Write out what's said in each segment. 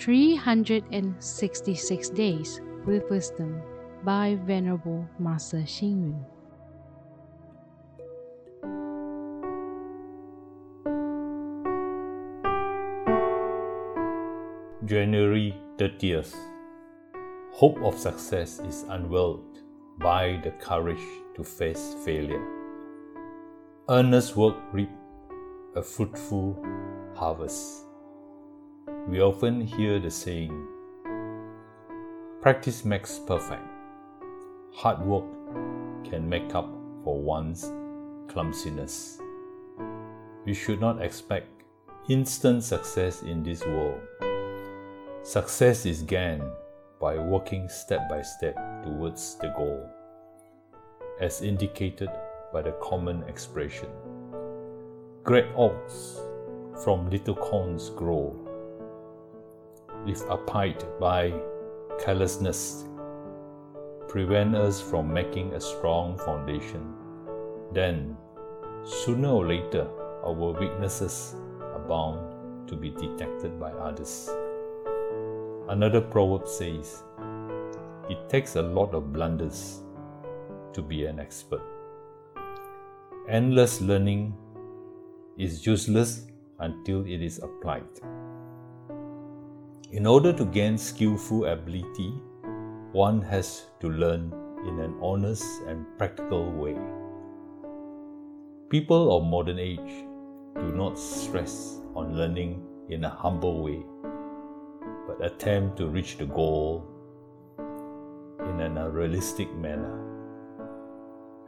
366 Days with Wisdom by Venerable Master Xing Yun. January 30th. Hope of success is unveiled by the courage to face failure. Earnest work reap a fruitful harvest. We often hear the saying, practice makes perfect. Hard work can make up for one's clumsiness. We should not expect instant success in this world. Success is gained by working step by step towards the goal, as indicated by the common expression Great oaks from little corns grow. If upheld by carelessness, prevent us from making a strong foundation, then sooner or later our weaknesses are bound to be detected by others. Another proverb says, It takes a lot of blunders to be an expert. Endless learning is useless until it is applied. In order to gain skillful ability, one has to learn in an honest and practical way. People of modern age do not stress on learning in a humble way but attempt to reach the goal in an unrealistic manner.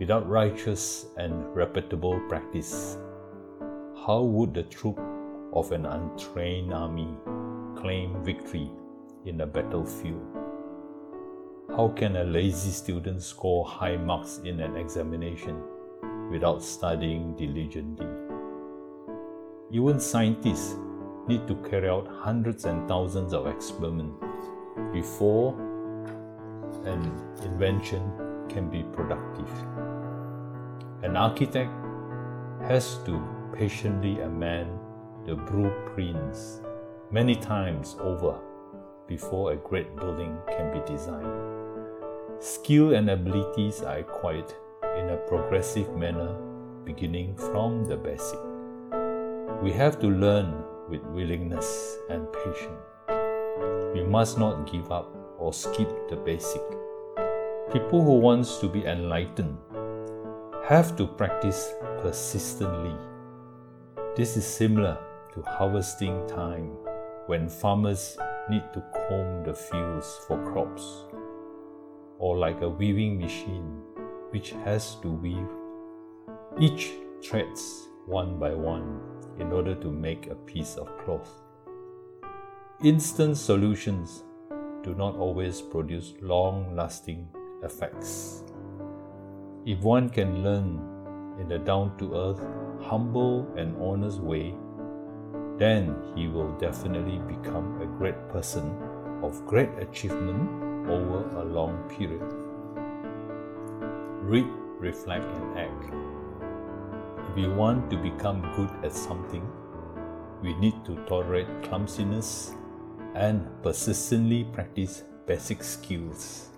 Without righteous and reputable practice, how would the troop of an untrained army claim victory in a battlefield? How can a lazy student score high marks in an examination without studying diligently? Even scientists need to carry out hundreds and thousands of experiments before an invention can be productive. An architect has to patiently amend the blueprints many times over before a great building can be designed. Skill and abilities are acquired in a progressive manner beginning from the basic. We have to learn with willingness and patience. We must not give up or skip the basic. People who want to be enlightened have to practice persistently. This is similar to harvesting time when farmers need to comb the fields for crops, or like a weaving machine which has to weave each threads one by one in order to make a piece of cloth. Instant solutions do not always produce long lasting effects. If one can learn in a down to earth, humble, and honest way, then he will definitely become a great person of great achievement over a long period. Read, reflect, and act. If we want to become good at something, we need to tolerate clumsiness and persistently practice basic skills.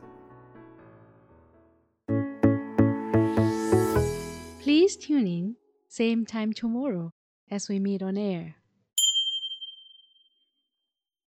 Please tune in, same time tomorrow as we meet on air.